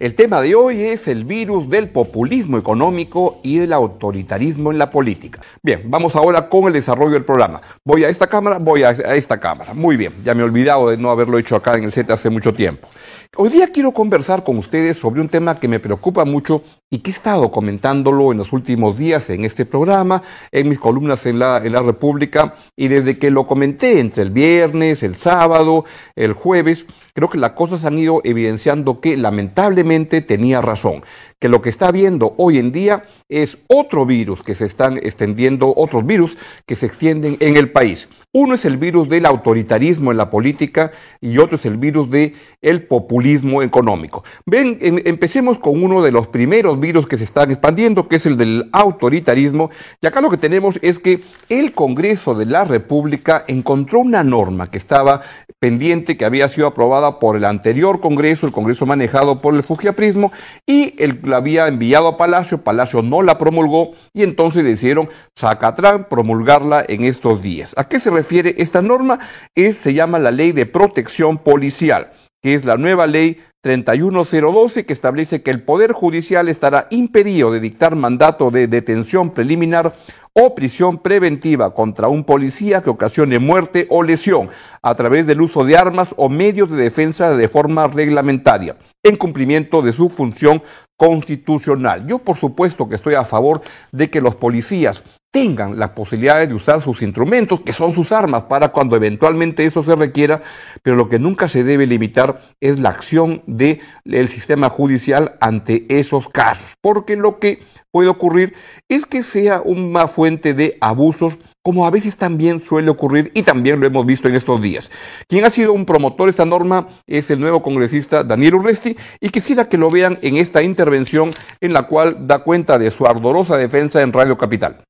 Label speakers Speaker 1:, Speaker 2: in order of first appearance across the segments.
Speaker 1: El tema de hoy es el virus del populismo económico y del autoritarismo en la política. Bien, vamos ahora con el desarrollo del programa. Voy a esta cámara, voy a esta cámara. Muy bien, ya me he olvidado de no haberlo hecho acá en el set hace mucho tiempo. Hoy día quiero conversar con ustedes sobre un tema que me preocupa mucho y que he estado comentándolo en los últimos días en este programa, en mis columnas en la, en la República, y desde que lo comenté entre el viernes, el sábado, el jueves, creo que las cosas han ido evidenciando que lamentablemente tenía razón, que lo que está viendo hoy en día es otro virus que se están extendiendo, otros virus que se extienden en el país. Uno es el virus del autoritarismo en la política y otro es el virus del el populismo económico. Ven, empecemos con uno de los primeros virus que se están expandiendo, que es el del autoritarismo. Y acá lo que tenemos es que el Congreso de la República encontró una norma que estaba pendiente, que había sido aprobada por el anterior Congreso, el Congreso manejado por el Fujiaprismo, y él la había enviado a Palacio, Palacio no la promulgó y entonces decidieron sacatrán promulgarla en estos días. ¿A qué se refiere esta norma? Es, se llama la Ley de Protección Policial, que es la nueva ley 31012 que establece que el Poder Judicial estará impedido de dictar mandato de detención preliminar o prisión preventiva contra un policía que ocasione muerte o lesión a través del uso de armas o medios de defensa de forma reglamentaria, en cumplimiento de su función constitucional. Yo por supuesto que estoy a favor de que los policías tengan la posibilidad de usar sus instrumentos, que son sus armas, para cuando eventualmente eso se requiera, pero lo que nunca se debe limitar es la acción del sistema judicial ante esos casos, porque lo que puede ocurrir es que sea una fuente de abusos como a veces también suele ocurrir y también lo hemos visto en estos días. Quien ha sido un promotor de esta norma es el nuevo congresista Daniel Urresti y quisiera que lo vean en esta intervención en la cual da cuenta de su ardorosa defensa en Radio Capital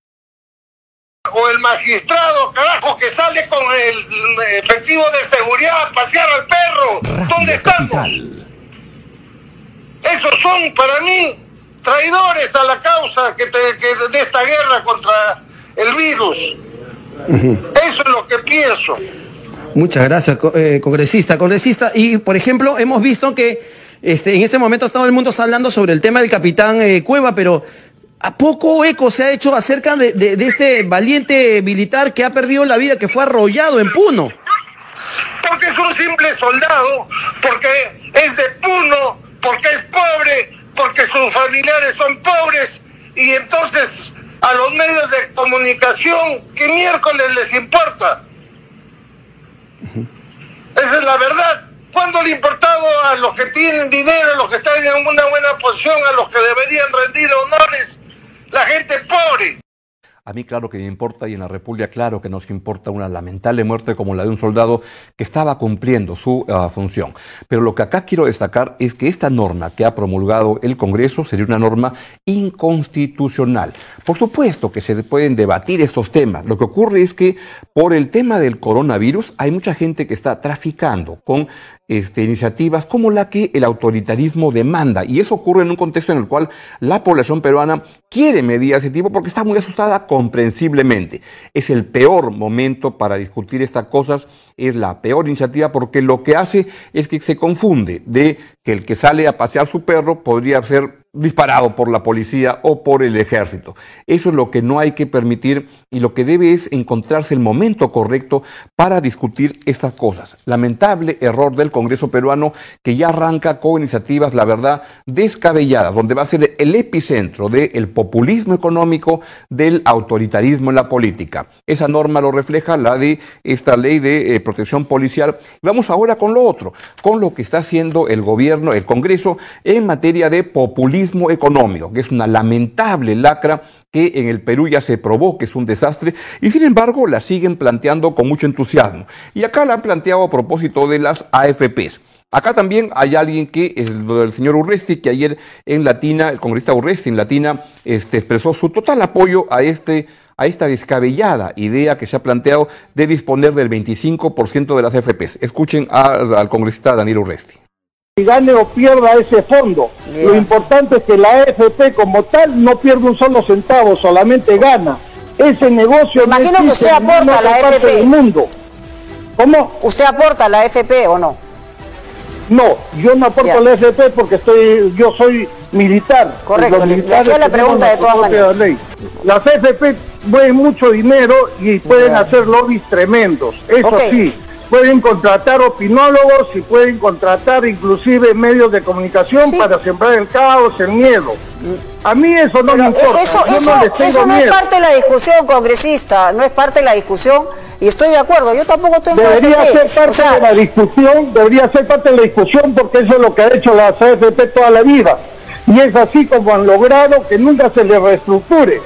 Speaker 2: o el magistrado, carajo, que sale con el efectivo de seguridad a pasear al perro. ¿Dónde estamos? Esos son para mí traidores a la causa que, de esta guerra contra el virus. Eso es lo que pienso.
Speaker 3: Muchas gracias, eh, congresista. Congresista, y por ejemplo, hemos visto que este, en este momento todo el mundo está hablando sobre el tema del capitán eh, Cueva, pero ¿A poco eco se ha hecho acerca de, este valiente militar que ha perdido la vida, que fue arrollado en Puno?
Speaker 2: Porque es un simple soldado, porque es de Puno, porque es pobre, porque sus familiares son pobres y entonces a los medios de comunicación, ¿qué miércoles les importa? Esa es la verdad. ¿Cuándo le ha importado a los que tienen dinero, a los que están en una buena posición, a los que deberían rendir honores? La gente pobre.
Speaker 1: A mí claro que me importa y en la República claro que nos importa una lamentable muerte como la de un soldado que estaba cumpliendo su ah, función. Pero lo que acá quiero destacar es que esta norma que ha promulgado el Congreso sería una norma inconstitucional. Por supuesto que se pueden debatir estos temas. Lo que ocurre es que por el tema del coronavirus hay mucha gente que está traficando con este, iniciativas como la que el autoritarismo demanda. Y eso ocurre en un contexto en el cual la población peruana quiere medidas de ese tipo porque está muy asustada comprensiblemente. Es el peor momento para discutir estas cosas, es la peor iniciativa porque lo que hace es que se confunde de que el que sale a pasear su perro podría ser disparado por la policía o por el ejército. Eso es lo que no hay que permitir y lo que debe es encontrarse el momento correcto para discutir estas cosas. Lamentable error del Congreso peruano que ya arranca con iniciativas, la verdad, descabelladas, donde va a ser el epicentro del populismo económico, del autoritarismo en la política. Esa norma lo refleja, la de esta ley de eh, protección policial. Vamos ahora con lo otro, con lo que está haciendo el gobierno, el Congreso, en materia de populismo económico, que es una lamentable lacra que en el Perú ya se probó que es un desastre y sin embargo la siguen planteando con mucho entusiasmo. Y acá la han planteado a propósito de las AFPs. Acá también hay alguien que, es del señor Urresti, que ayer en Latina, el congresista Urresti en Latina, este, expresó su total apoyo a, este, a esta descabellada idea que se ha planteado de disponer del 25% de las AFPs. Escuchen al congresista Daniel Urresti
Speaker 4: gane o pierda ese fondo. Lo importante es que la AFP como tal no pierde un solo centavo, solamente gana. Ese negocio
Speaker 5: Imagino que usted aporta a la AFP.
Speaker 4: del mundo. ¿Cómo?
Speaker 5: ¿Usted aporta a la AFP o no?
Speaker 4: No, yo no aporto a la AFP porque estoy, yo soy militar.
Speaker 5: Correcto, le- hacía la pregunta de todas maneras.
Speaker 4: ley. Las AFP mueven mucho dinero y pueden hacer lobbies tremendos. Eso sí, pueden contratar opinólogos y pueden contratar inclusive medios de comunicación
Speaker 5: Sí.
Speaker 4: para sembrar el caos, el miedo. A mí eso no
Speaker 5: Pero
Speaker 4: me importa.
Speaker 5: eso,
Speaker 4: no
Speaker 5: eso es parte de la discusión, congresista, no es parte de la discusión y estoy de acuerdo, yo tampoco estoy en la
Speaker 4: Debería ser parte
Speaker 5: O sea,
Speaker 4: de la discusión, debería ser parte de la discusión porque eso es lo que ha hecho la AFP toda la vida. Y es así como han logrado que nunca se le reestructure.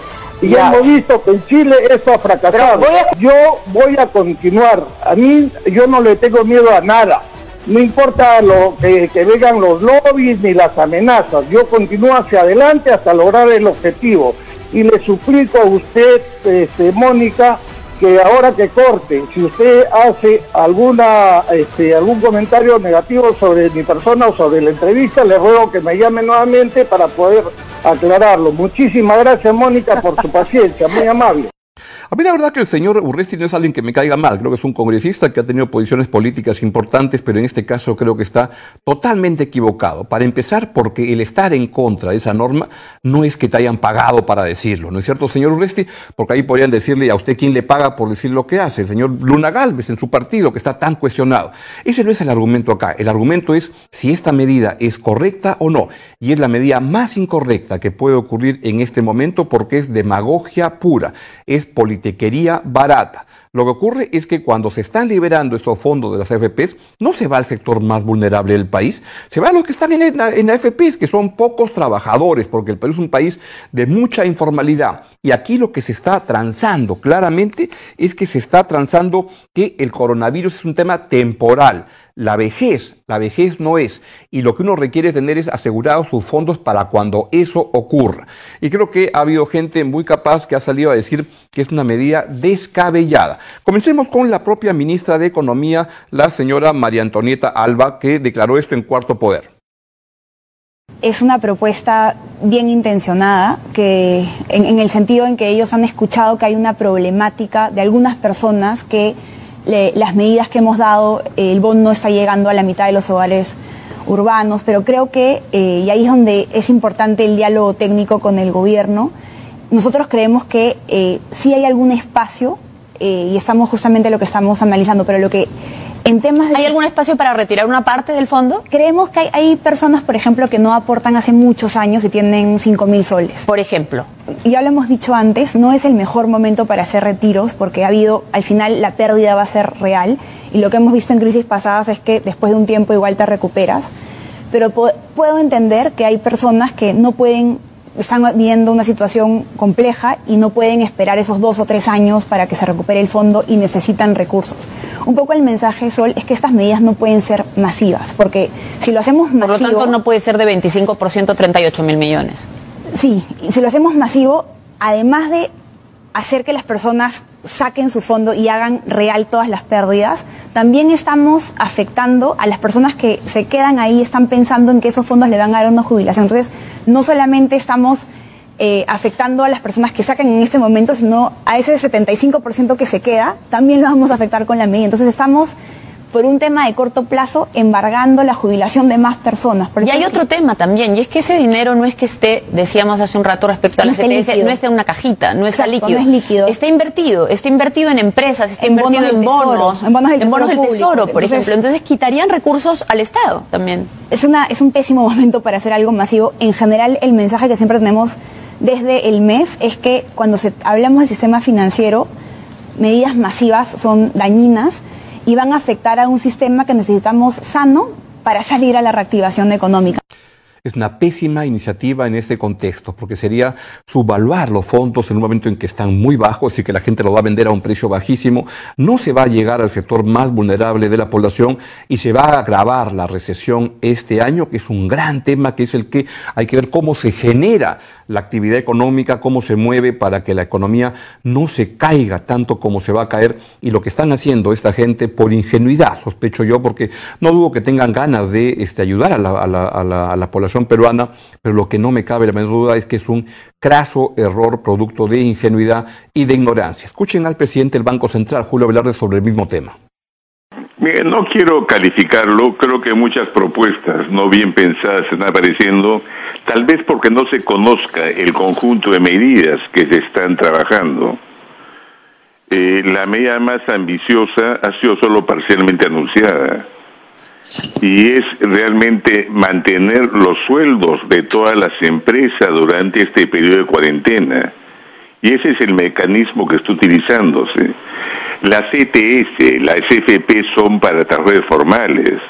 Speaker 4: Y
Speaker 5: Ya.
Speaker 4: hemos visto que en Chile esto ha fracasado.
Speaker 5: Pero voy a-
Speaker 4: Yo voy a continuar. A mí yo no le tengo miedo a nada. No importa lo que, que vengan los lobbies ni las amenazas. Yo continúo hacia adelante hasta lograr el objetivo. Y le suplico a usted, este, Mónica, que ahora que corte, si usted hace alguna este, algún comentario negativo sobre mi persona o sobre la entrevista, le ruego que me llame nuevamente para poder aclararlo. Muchísimas gracias, Mónica, por su paciencia, muy amable.
Speaker 1: A mí la verdad que el señor Urresti no es alguien que me caiga mal, creo que es un congresista que ha tenido posiciones políticas importantes, pero en este caso creo que está totalmente equivocado. Para empezar, porque el estar en contra de esa norma no es que te hayan pagado para decirlo, ¿no es cierto, señor Urresti? Porque ahí podrían decirle a usted quién le paga por decir lo que hace, el señor Luna Galvez en su partido, que está tan cuestionado. Ese no es el argumento acá, el argumento es si esta medida es correcta o no, y es la medida más incorrecta que puede ocurrir en este momento porque es demagogia pura, es politiquería barata. Lo que ocurre es que cuando se están liberando estos fondos de las AFPs, no se va al sector más vulnerable del país, se va a los que están en, en AFPs, que son pocos trabajadores, porque el país es un país de mucha informalidad. Y aquí lo que se está transando claramente es que se está transando que el coronavirus es un tema temporal. La vejez, la vejez no es. Y lo que uno requiere tener es asegurados sus fondos para cuando eso ocurra. Y creo que ha habido gente muy capaz que ha salido a decir que es una medida descabellada. Comencemos con la propia ministra de Economía, la señora María Antonieta Alba, que declaró esto en cuarto poder.
Speaker 6: Es una propuesta bien intencionada, que en, en el sentido en que ellos han escuchado que hay una problemática de algunas personas que le- las medidas que hemos dado, el bono no está llegando a la mitad de los hogares urbanos, pero creo que, eh, y ahí es donde es importante el diálogo técnico con el gobierno, nosotros creemos que eh, sí hay algún espacio, eh, y estamos justamente lo que estamos analizando, pero lo que en temas de...
Speaker 7: ¿Hay algún espacio para retirar una parte del fondo?
Speaker 6: Creemos que hay, hay personas, por ejemplo, que no aportan hace muchos años y tienen 5 mil soles.
Speaker 7: Por ejemplo.
Speaker 6: Y ya lo hemos dicho antes, no es el mejor momento para hacer retiros porque ha habido, al final la pérdida va a ser real y lo que hemos visto en crisis pasadas es que después de un tiempo igual te recuperas. Pero puedo entender que hay personas que no pueden, están viviendo una situación compleja y no pueden esperar esos dos o tres años para que se recupere el fondo y necesitan recursos. Un poco el mensaje, Sol, es que estas medidas no pueden ser masivas porque si lo hacemos
Speaker 7: Por lo
Speaker 6: masivo...
Speaker 7: tanto, no puede ser de 25% 38 mil millones.
Speaker 6: Sí, y si lo hacemos masivo, además de hacer que las personas saquen su fondo y hagan real todas las pérdidas, también estamos afectando a las personas que se quedan ahí, están pensando en que esos fondos le van a dar una jubilación. Entonces, no solamente estamos eh, afectando a las personas que sacan en este momento, sino a ese 75% que se queda, también lo vamos a afectar con la medida. Entonces, estamos por un tema de corto plazo embargando la jubilación de más personas. Por
Speaker 7: Y hay otro tema también, y es que ese dinero no es que esté, decíamos hace un rato respecto a
Speaker 6: No
Speaker 7: la CTS, no está en una cajita, no está líquido.
Speaker 6: no es líquido.
Speaker 7: Está invertido, está invertido en empresas, está
Speaker 6: En
Speaker 7: invertido
Speaker 6: bonos
Speaker 7: en
Speaker 6: tesoro,
Speaker 7: bonos,
Speaker 6: en bonos del tesoro
Speaker 7: por
Speaker 6: Entonces-
Speaker 7: ejemplo. Entonces quitarían recursos al Estado también.
Speaker 6: es, una, es un pésimo momento para hacer algo masivo. En general, el mensaje que siempre tenemos desde el MEF es que cuando se, hablamos del sistema financiero, medidas masivas son dañinas y van a afectar a un sistema que necesitamos sano para salir a la reactivación económica.
Speaker 1: Es una pésima iniciativa en este contexto, porque sería subvaluar los fondos en un momento en que están muy bajos y que la gente lo va a vender a un precio bajísimo. No se va a llegar al sector más vulnerable de la población y se va a agravar la recesión este año, que es un gran tema, que es el que hay que ver cómo se genera la actividad económica, cómo se mueve para que la economía no se caiga tanto como se va a caer. Y lo que están haciendo esta gente por ingenuidad, sospecho yo, porque no dudo que tengan ganas de este, ayudar a la, a la- a la- a la población peruana, pero lo que no me cabe la menor duda es que es un craso error producto de ingenuidad y de ignorancia. Escuchen al presidente del Banco Central, Julio Velarde, sobre el mismo tema.
Speaker 8: no quiero calificarlo, creo que muchas propuestas no bien pensadas están apareciendo, tal vez porque no se conozca el conjunto de medidas que se están trabajando. Eh, la medida más ambiciosa ha sido solo parcialmente anunciada y es realmente mantener los sueldos de todas las empresas durante este periodo de cuarentena. Y ese es el mecanismo que está utilizándose. Las ETS, las FP son para trabajadores formales.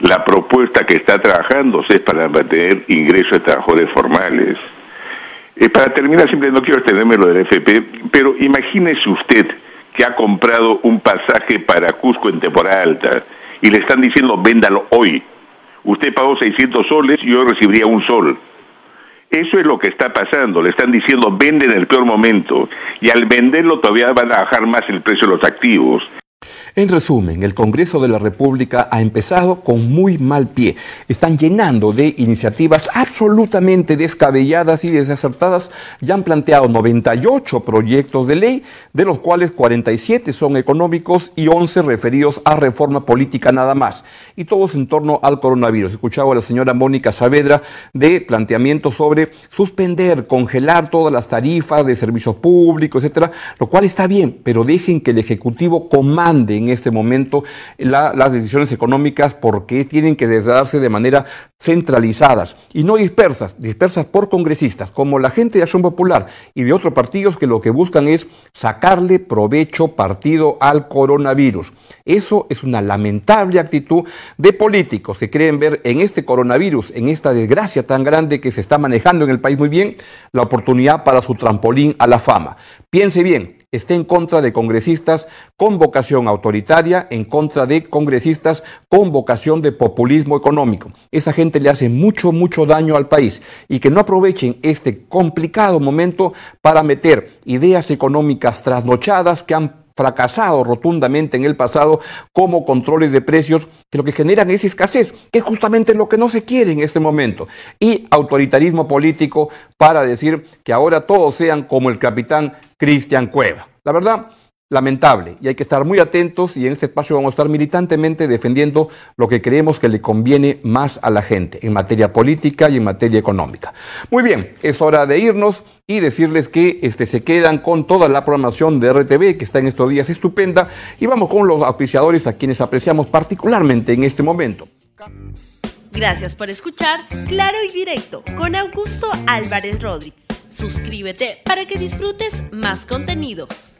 Speaker 8: La propuesta que está trabajándose es para mantener ingresos de trabajadores formales. Eh, para terminar, siempre no quiero extenderme lo del FP, pero imagínese usted que ha comprado un pasaje para Cusco en temporada alta y le están diciendo véndalo hoy. Usted pagó 600 soles y yo recibiría un sol. Eso es lo que está pasando. Le están diciendo vende en el peor momento y al venderlo todavía van a bajar más el precio de los activos.
Speaker 1: En resumen, el Congreso de la República ha empezado con muy mal pie. Están llenando de iniciativas absolutamente descabelladas y desacertadas. Ya han planteado 98 proyectos de ley, de los cuales 47 son económicos y 11 referidos a reforma política nada más. Y todos en torno al coronavirus. Escuchaba a la señora Mónica Saavedra de planteamientos sobre suspender, congelar todas las tarifas de servicios públicos, etcétera, lo cual está bien, pero dejen que el Ejecutivo comande en este momento las decisiones económicas porque tienen que darse de manera centralizadas y no dispersas, dispersas por congresistas, como la gente de Acción Popular y de otros partidos que lo que buscan es sacarle provecho partido al coronavirus. Eso es una lamentable actitud de políticos que creen ver en este coronavirus, en esta desgracia tan grande que se está manejando en el país muy bien, la oportunidad para su trampolín a la fama. Piense bien, esté en contra de congresistas con vocación autoritaria, en contra de congresistas con vocación de populismo económico. Esa gente le hace mucho, mucho daño al país y que no aprovechen este complicado momento para meter ideas económicas trasnochadas que han fracasado rotundamente en el pasado como controles de precios que lo que generan es escasez, que es justamente lo que no se quiere en este momento, y autoritarismo político para decir que ahora todos sean como el capitán Cristian Cueva. La verdad, lamentable y hay que estar muy atentos y en este espacio vamos a estar militantemente defendiendo lo que creemos que le conviene más a la gente en materia política y en materia económica. Muy bien, es hora de irnos y decirles que este, se quedan con toda la programación de RTV que está en estos días estupenda y vamos con los auspiciadores a quienes apreciamos particularmente en este momento.
Speaker 9: Gracias por escuchar Claro y Directo con Augusto Álvarez Rodríguez. Suscríbete para que disfrutes más contenidos.